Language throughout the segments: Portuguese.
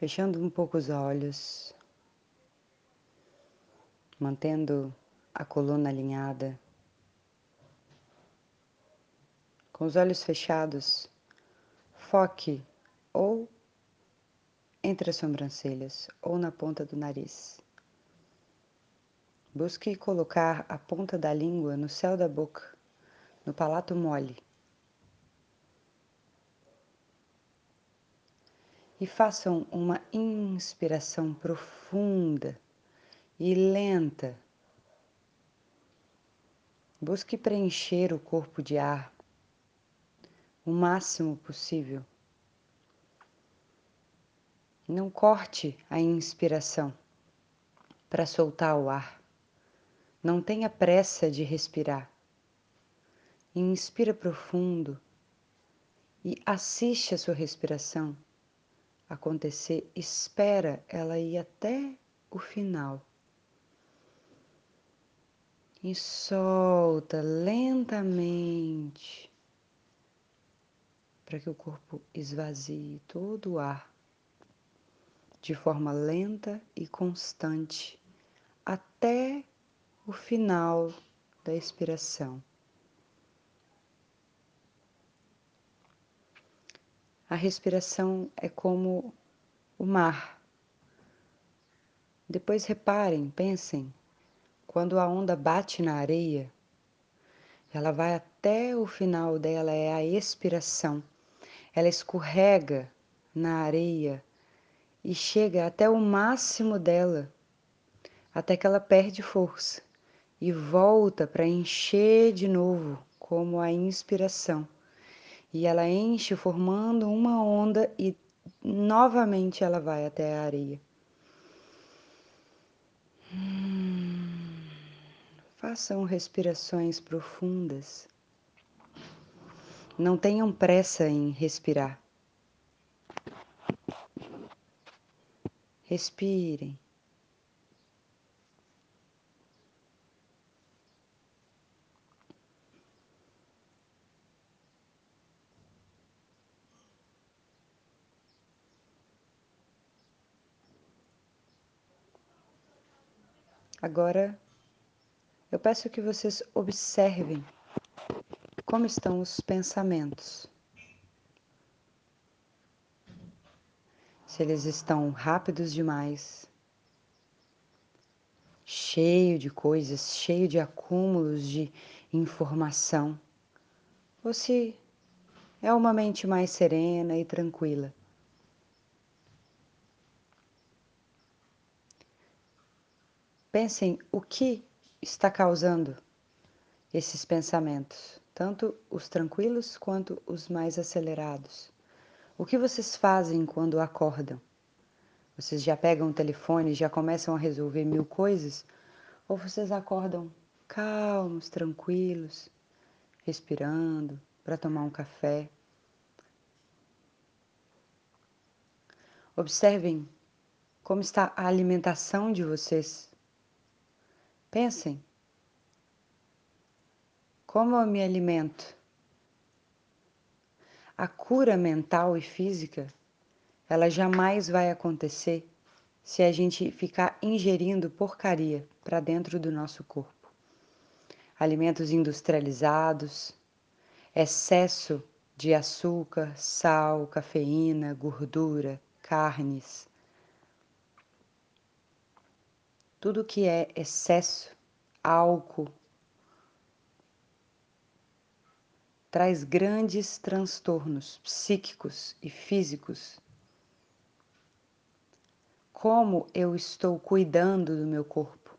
fechando um pouco os olhos, mantendo a coluna alinhada. Com os olhos fechados, foque ou entre as sobrancelhas ou na ponta do nariz. Busque colocar a ponta da língua no céu da boca, no palato mole. E façam uma inspiração profunda e lenta. Busque preencher o corpo de ar o máximo possível. Não corte a inspiração para soltar o ar. Não tenha pressa de respirar. Inspira profundo e assiste a sua respiração acontecer, espera ela ir até o final. E solta lentamente para que o corpo esvazie todo o ar de forma lenta e constante até o final da expiração. A respiração é como o mar. Depois reparem, pensem, quando a onda bate na areia, ela vai até o final dela, é a expiração. Ela escorrega na areia e chega até o máximo dela, até que ela perde força e volta para encher de novo, como a inspiração e ela enche formando uma onda e novamente ela vai até a areia. Hum, façam respirações profundas. Não tenham pressa em respirar. Respirem. Agora, eu peço que vocês observem como estão os pensamentos. Se eles estão rápidos demais, cheio de coisas, cheio de acúmulos de informação, ou se é uma mente mais serena e tranquila. Pensem o que está causando esses pensamentos, tanto os tranquilos quanto os mais acelerados. O que vocês fazem quando acordam? Vocês já pegam o telefone já começam a resolver mil coisas? Ou vocês acordam calmos, tranquilos, respirando para tomar um café? Observem como está a alimentação de vocês Pensem: como eu me alimento? A cura mental e física, ela jamais vai acontecer se a gente ficar ingerindo porcaria para dentro do nosso corpo. Alimentos industrializados, excesso de açúcar, sal, cafeína, gordura, carnes, tudo que é excesso, álcool, traz grandes transtornos psíquicos e físicos. Como eu estou cuidando do meu corpo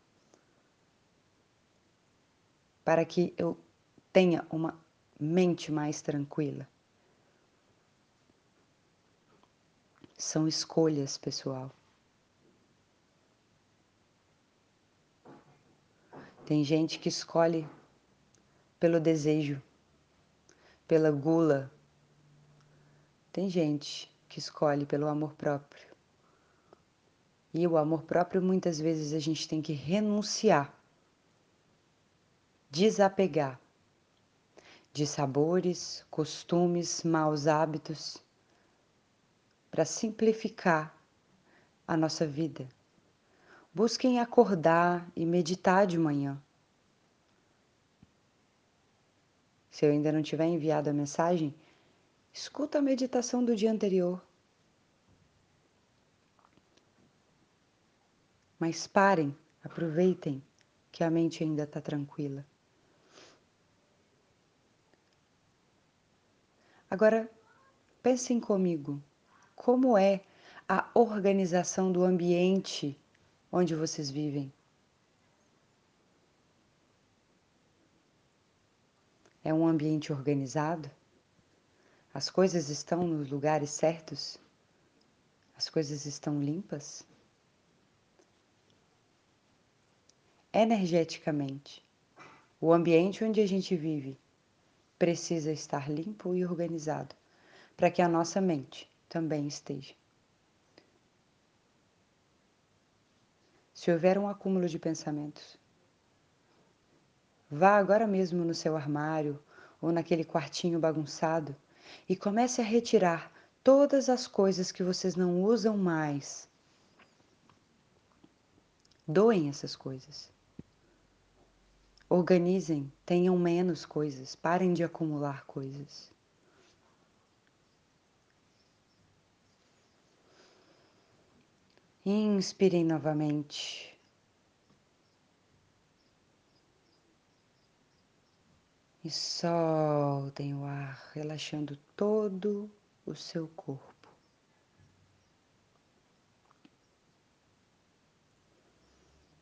para que eu tenha uma mente mais tranquila? São escolhas, pessoal. Tem gente que escolhe pelo desejo, pela gula. Tem gente que escolhe pelo amor próprio. E o amor próprio muitas vezes a gente tem que renunciar, desapegar de sabores, costumes, maus hábitos, para simplificar a nossa vida. Busquem acordar e meditar de manhã. Se eu ainda não tiver enviado a mensagem, escuta a meditação do dia anterior. Mas parem, aproveitem que a mente ainda está tranquila. Agora, pensem comigo, como é a organização do ambiente onde vocês vivem? É um ambiente organizado? As coisas estão nos lugares certos? As coisas estão limpas? Energeticamente, o ambiente onde a gente vive precisa estar limpo e organizado para que a nossa mente também esteja. Se houver um acúmulo de pensamentos, vá agora mesmo no seu armário ou naquele quartinho bagunçado e comece a retirar todas as coisas que vocês não usam mais. Doem essas coisas. Organizem, tenham menos coisas, parem de acumular coisas. Inspirem novamente. E soltem o ar, relaxando todo o seu corpo.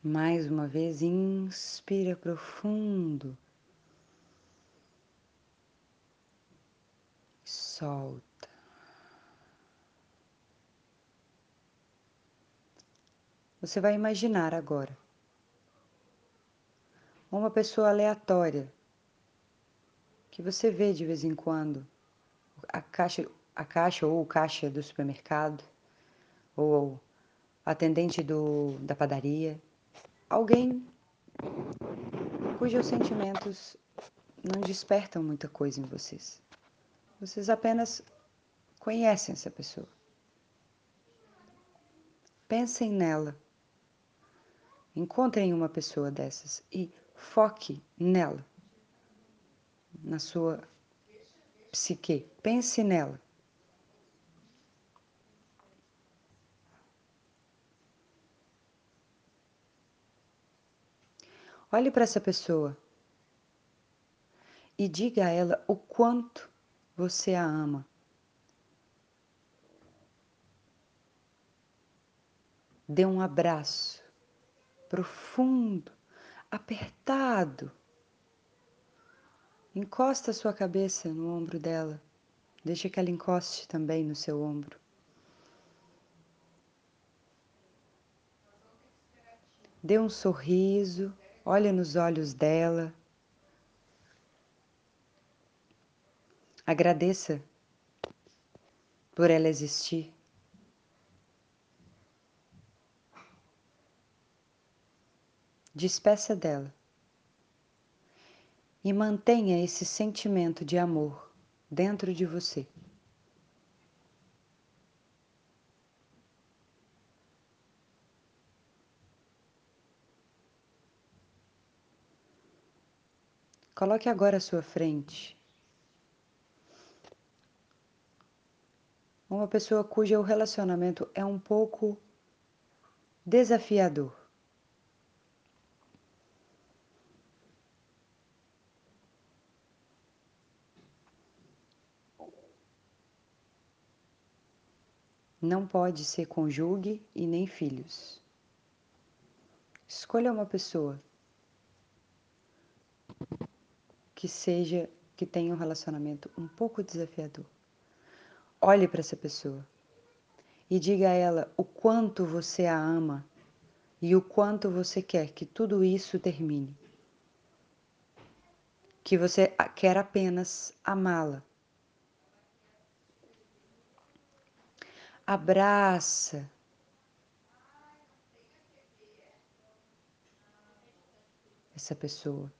Mais uma vez, inspira profundo. Solta. Você vai imaginar agora uma pessoa aleatória que você vê de vez em quando, a caixa, a caixa ou o caixa do supermercado, ou atendente do, da padaria, alguém cujos sentimentos não despertam muita coisa em vocês. Vocês apenas conhecem essa pessoa. Pensem nela. Encontrem uma pessoa dessas e foque nela, na sua psique. Pense nela. Olhe para essa pessoa e diga a ela o quanto você a ama. Dê um abraço profundo, apertado. Encosta sua cabeça no ombro dela. Deixa que ela encoste também no seu ombro. Dê um sorriso Olha nos olhos dela. Agradeça por ela existir. Despeça dela e mantenha esse sentimento de amor dentro de você. Coloque agora à sua frente uma pessoa cujo relacionamento é um pouco desafiador. Não pode ser conjugue e nem filhos. Escolha uma pessoa que seja que tenha um relacionamento um pouco desafiador. Olhe para essa pessoa e diga a ela o quanto você a ama e o quanto você quer que tudo isso termine. Que você quer apenas amá-la. Abraça. Essa pessoa.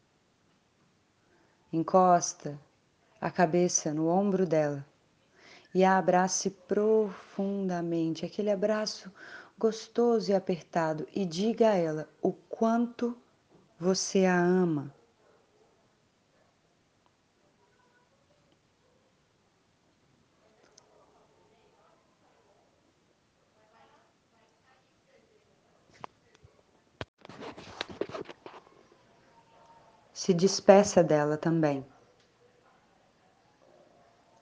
Encosta a cabeça no ombro dela e a abrace profundamente, aquele abraço gostoso e apertado. E diga a ela o quanto você a ama. Se despeça dela também.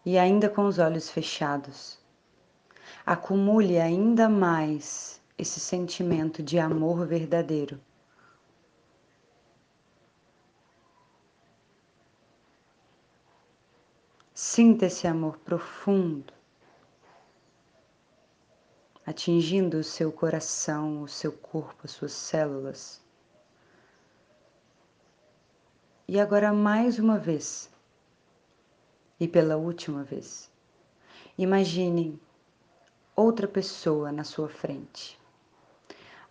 E ainda com os olhos fechados, acumule ainda mais esse sentimento de amor verdadeiro. Sinta esse amor profundo, atingindo o seu coração, o seu corpo, as suas células. E agora, mais uma vez, e pela última vez, imagine outra pessoa na sua frente.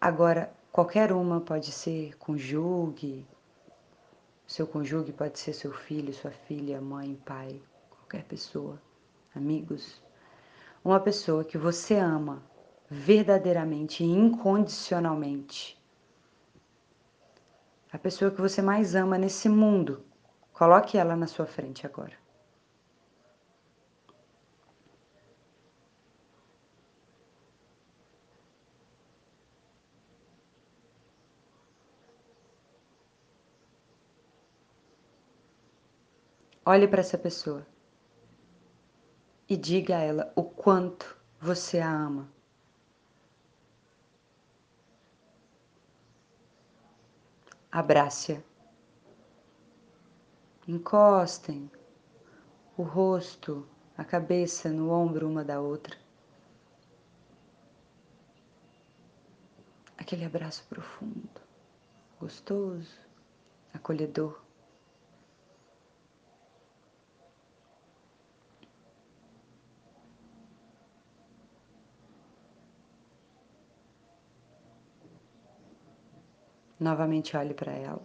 Agora, qualquer uma pode ser conjugue, seu conjugue pode ser seu filho, sua filha, mãe, pai, qualquer pessoa, amigos. Uma pessoa que você ama verdadeiramente e incondicionalmente a pessoa que você mais ama nesse mundo. Coloque ela na sua frente agora. Olhe para essa pessoa e diga a ela o quanto você a ama. Abrace-a. Encostem o rosto, a cabeça no ombro uma da outra. Aquele abraço profundo, gostoso, acolhedor. Novamente olhe para ela.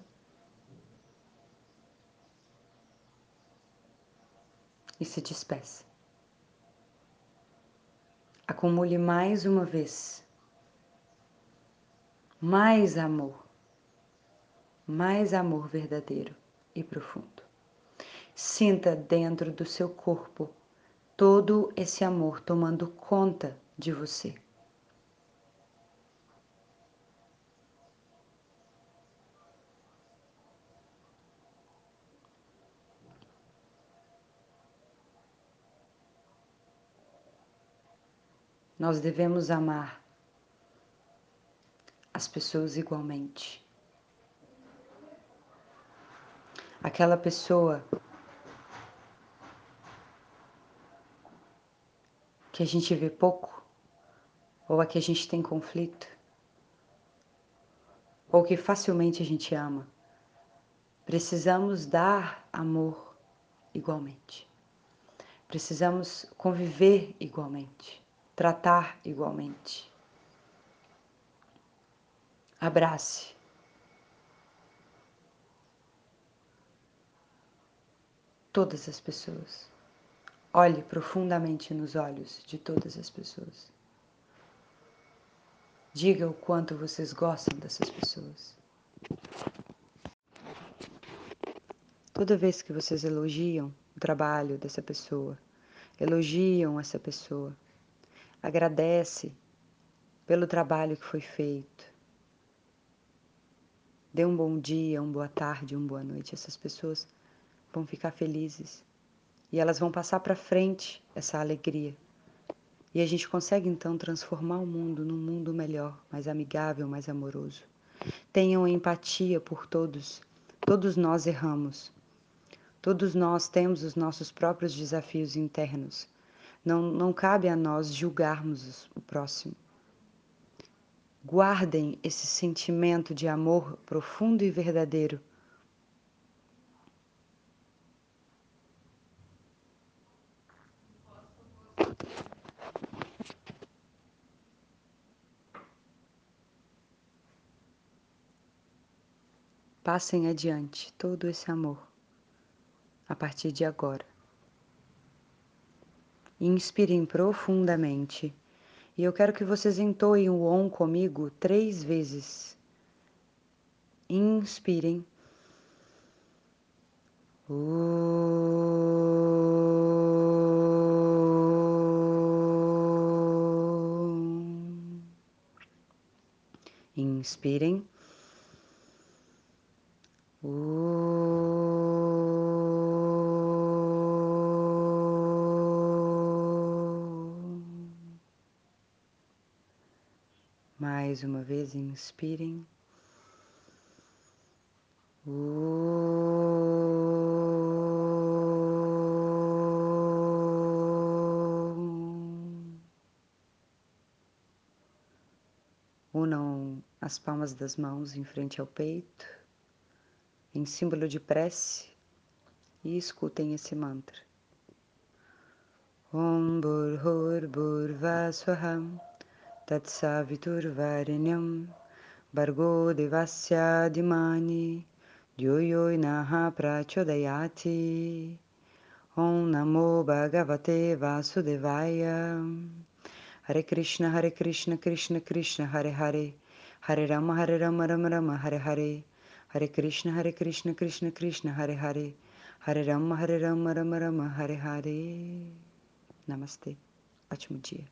E se despeça. Acumule mais uma vez. Mais amor. Mais amor verdadeiro e profundo. Sinta dentro do seu corpo todo esse amor tomando conta de você. Nós devemos amar as pessoas igualmente. Aquela pessoa que a gente vê pouco, ou a que a gente tem conflito, ou que facilmente a gente ama, precisamos dar amor igualmente. Precisamos conviver igualmente tratar igualmente. Abrace. Todas as pessoas. Olhe profundamente nos olhos de todas as pessoas. Diga o quanto vocês gostam dessas pessoas. Toda vez que vocês elogiam o trabalho dessa pessoa, elogiam essa pessoa, Agradece pelo trabalho que foi feito. Dê um bom dia, uma boa tarde, uma boa noite. Essas pessoas vão ficar felizes e elas vão passar para frente essa alegria. E a gente consegue então transformar o mundo num mundo melhor, mais amigável, mais amoroso. Tenham empatia por todos. Todos nós erramos. Todos nós temos os nossos próprios desafios internos. Não, não cabe a nós julgarmos o próximo. Guardem esse sentimento de amor profundo e verdadeiro. Passem adiante todo esse amor a partir de agora. Inspirem profundamente E eu quero que vocês entoem o OM comigo três vezes. Inspirem. Inspirem. Mais uma vez, inspirem. Unam as palmas das mãos em frente ao peito, em símbolo de prece, e escutem esse mantra. Om Burhur Burvaswaham Tatsaviturvarenyam तत्सावितुर्वरिण्यं भर्गो देवस्यादिमानि, यो यो नः प्रचोदयाति। ॐ नमो भगवते वासुदेवाय। हरे कृष्ण हरे कृष्ण कृष्ण कृष्ण, हरे हरे। हरे राम हरे राम राम राम, हरे हरे। हरे कृष्ण हरे कृष्ण कृष्ण कृष्ण, हरे हरे। हरे राम हरे राम राम राम, हरे हरे। नमस्ते। अचमुचिए